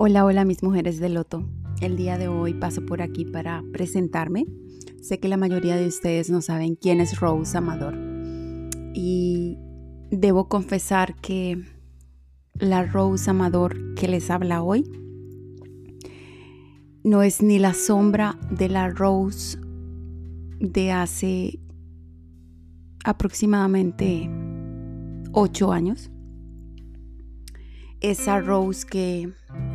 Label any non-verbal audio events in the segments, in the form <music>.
Hola, hola mis mujeres de Loto. El día de hoy paso por aquí para presentarme. Sé que la mayoría de ustedes no saben quién es Rose Amador. Y debo confesar que la Rose Amador que les habla hoy no es ni la sombra de la Rose de hace aproximadamente ocho años. Esa Rose que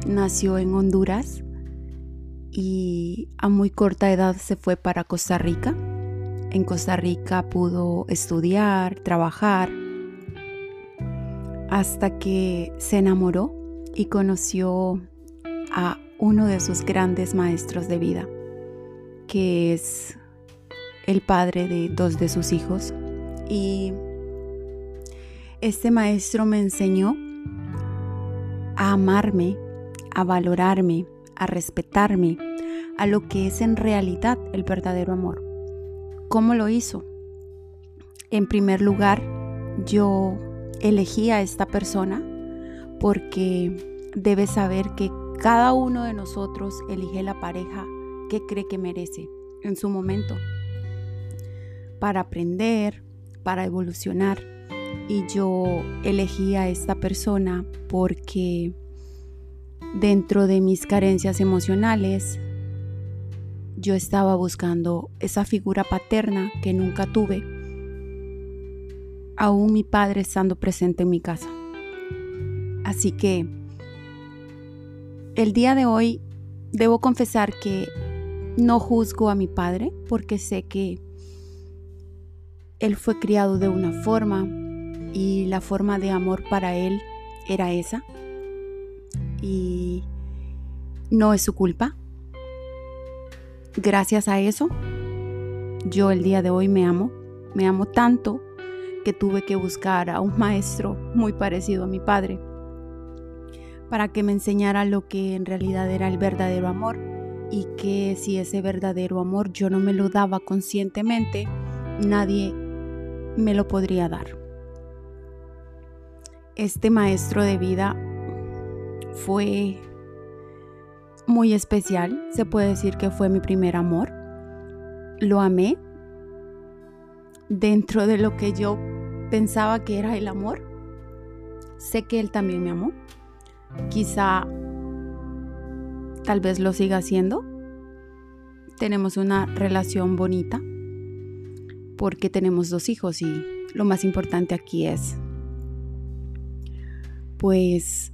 nació en Honduras y a muy corta edad se fue para Costa Rica. En Costa Rica pudo estudiar, trabajar, hasta que se enamoró y conoció a uno de sus grandes maestros de vida, que es el padre de dos de sus hijos. Y este maestro me enseñó a amarme a valorarme, a respetarme, a lo que es en realidad el verdadero amor. ¿Cómo lo hizo? En primer lugar, yo elegí a esta persona porque debe saber que cada uno de nosotros elige la pareja que cree que merece en su momento para aprender, para evolucionar. Y yo elegí a esta persona porque dentro de mis carencias emocionales, yo estaba buscando esa figura paterna que nunca tuve, aún mi padre estando presente en mi casa. Así que el día de hoy debo confesar que no juzgo a mi padre porque sé que él fue criado de una forma y la forma de amor para él era esa y no es su culpa. Gracias a eso, yo el día de hoy me amo, me amo tanto que tuve que buscar a un maestro muy parecido a mi padre para que me enseñara lo que en realidad era el verdadero amor y que si ese verdadero amor yo no me lo daba conscientemente, nadie me lo podría dar. Este maestro de vida fue muy especial, se puede decir que fue mi primer amor. Lo amé dentro de lo que yo pensaba que era el amor. Sé que él también me amó. Quizá tal vez lo siga haciendo. Tenemos una relación bonita porque tenemos dos hijos y lo más importante aquí es pues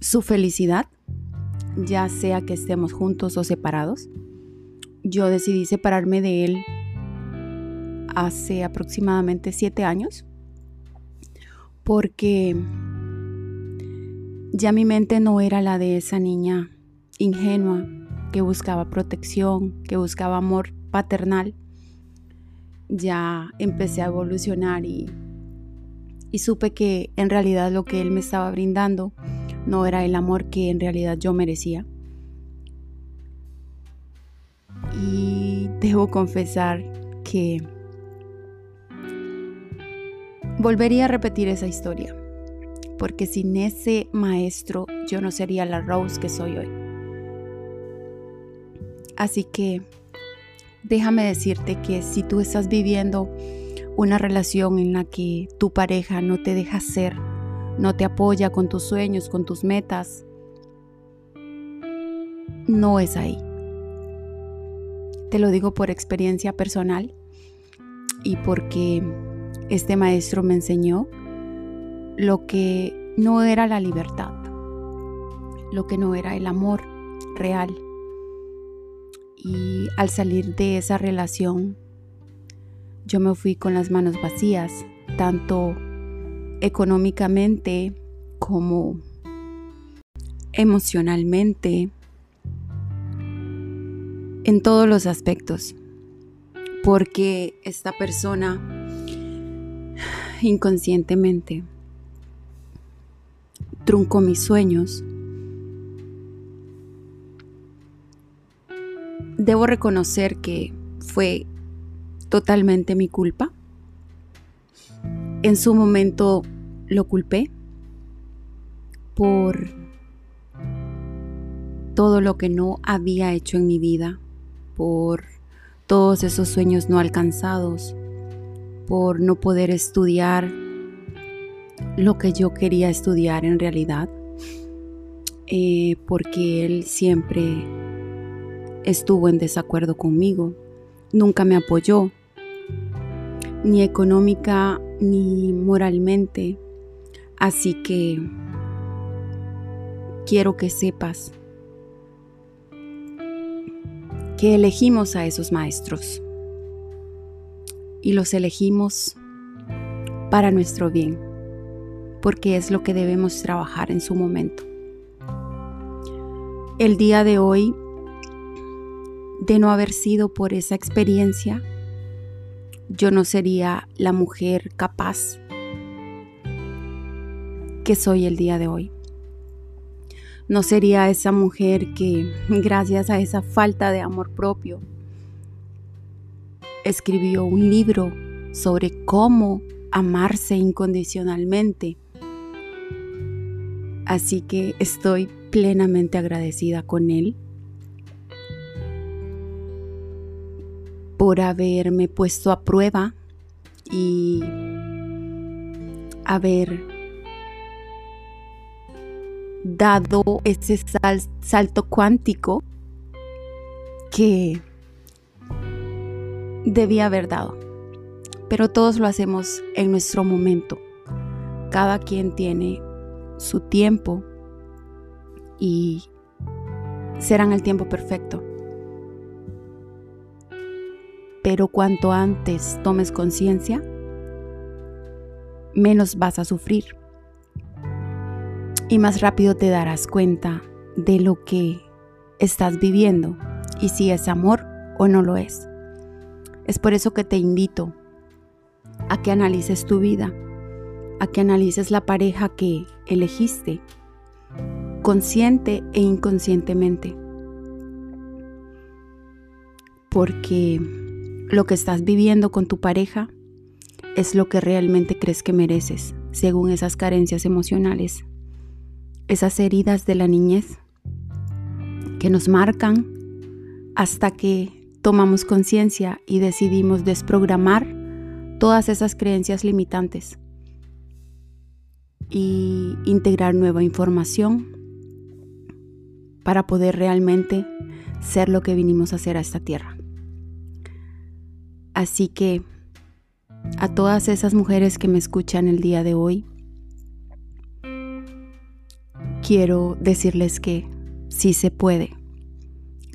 su felicidad, ya sea que estemos juntos o separados. Yo decidí separarme de él hace aproximadamente siete años porque ya mi mente no era la de esa niña ingenua que buscaba protección, que buscaba amor paternal. Ya empecé a evolucionar y, y supe que en realidad lo que él me estaba brindando no era el amor que en realidad yo merecía. Y debo confesar que volvería a repetir esa historia, porque sin ese maestro yo no sería la Rose que soy hoy. Así que déjame decirte que si tú estás viviendo una relación en la que tu pareja no te deja ser no te apoya con tus sueños, con tus metas, no es ahí. Te lo digo por experiencia personal y porque este maestro me enseñó lo que no era la libertad, lo que no era el amor real. Y al salir de esa relación, yo me fui con las manos vacías, tanto económicamente como emocionalmente, en todos los aspectos, porque esta persona inconscientemente truncó mis sueños. Debo reconocer que fue totalmente mi culpa en su momento lo culpé por todo lo que no había hecho en mi vida, por todos esos sueños no alcanzados, por no poder estudiar lo que yo quería estudiar en realidad, eh, porque él siempre estuvo en desacuerdo conmigo, nunca me apoyó, ni económica ni moralmente, así que quiero que sepas que elegimos a esos maestros y los elegimos para nuestro bien, porque es lo que debemos trabajar en su momento. El día de hoy, de no haber sido por esa experiencia, yo no sería la mujer capaz que soy el día de hoy. No sería esa mujer que, gracias a esa falta de amor propio, escribió un libro sobre cómo amarse incondicionalmente. Así que estoy plenamente agradecida con él por haberme puesto a prueba y haber dado ese salto cuántico que debía haber dado. Pero todos lo hacemos en nuestro momento. Cada quien tiene su tiempo y será en el tiempo perfecto. Pero cuanto antes tomes conciencia, menos vas a sufrir y más rápido te darás cuenta de lo que estás viviendo y si es amor o no lo es. Es por eso que te invito a que analices tu vida, a que analices la pareja que elegiste, consciente e inconscientemente. Porque lo que estás viviendo con tu pareja es lo que realmente crees que mereces, según esas carencias emocionales esas heridas de la niñez que nos marcan hasta que tomamos conciencia y decidimos desprogramar todas esas creencias limitantes y integrar nueva información para poder realmente ser lo que vinimos a hacer a esta tierra. Así que a todas esas mujeres que me escuchan el día de hoy, quiero decirles que sí se puede.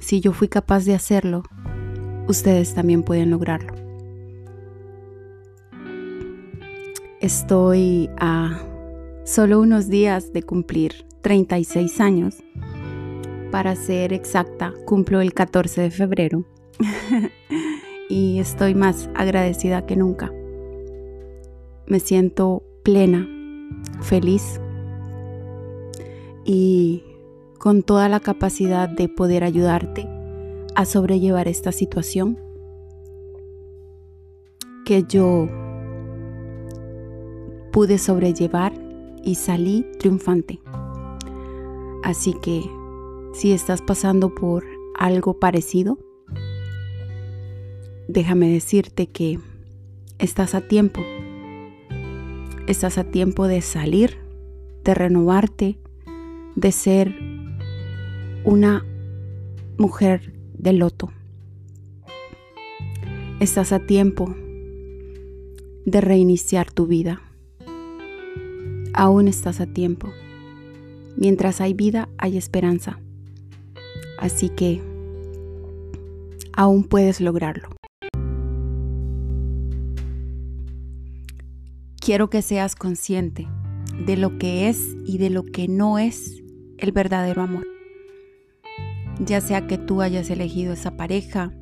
Si yo fui capaz de hacerlo, ustedes también pueden lograrlo. Estoy a solo unos días de cumplir 36 años. Para ser exacta, cumplo el 14 de febrero <laughs> y estoy más agradecida que nunca. Me siento plena, feliz y con toda la capacidad de poder ayudarte a sobrellevar esta situación que yo pude sobrellevar y salí triunfante. Así que si estás pasando por algo parecido, déjame decirte que estás a tiempo. Estás a tiempo de salir, de renovarte, de ser una mujer de loto. Estás a tiempo de reiniciar tu vida. Aún estás a tiempo. Mientras hay vida, hay esperanza. Así que aún puedes lograrlo. Quiero que seas consciente de lo que es y de lo que no es el verdadero amor. Ya sea que tú hayas elegido esa pareja,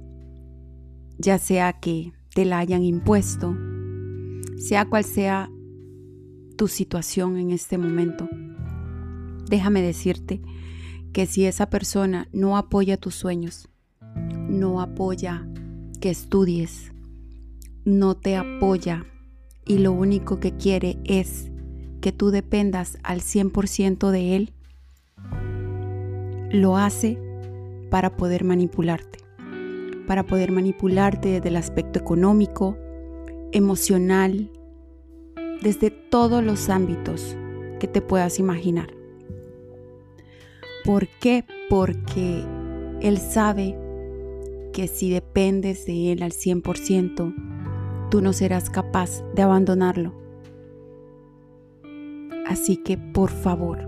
ya sea que te la hayan impuesto, sea cual sea tu situación en este momento, déjame decirte que si esa persona no apoya tus sueños, no apoya que estudies, no te apoya y lo único que quiere es que tú dependas al 100% de él, lo hace para poder manipularte, para poder manipularte desde el aspecto económico, emocional, desde todos los ámbitos que te puedas imaginar. ¿Por qué? Porque Él sabe que si dependes de Él al 100%, tú no serás capaz de abandonarlo. Así que por favor,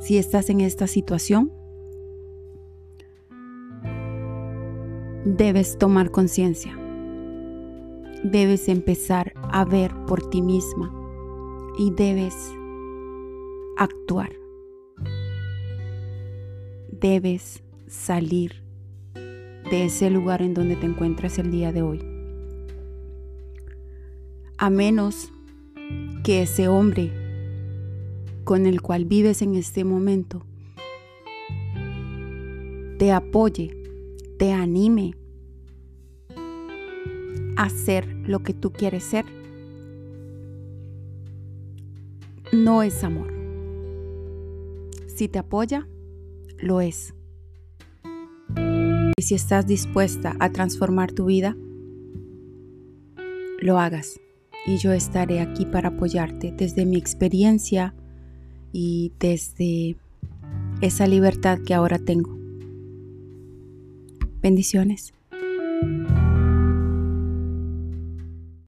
si estás en esta situación, debes tomar conciencia. Debes empezar a ver por ti misma y debes actuar. Debes salir de ese lugar en donde te encuentras el día de hoy. A menos que ese hombre con el cual vives en este momento te apoye, te anime a ser lo que tú quieres ser, no es amor. Si te apoya, lo es. Y si estás dispuesta a transformar tu vida, lo hagas. Y yo estaré aquí para apoyarte desde mi experiencia y desde esa libertad que ahora tengo. Bendiciones.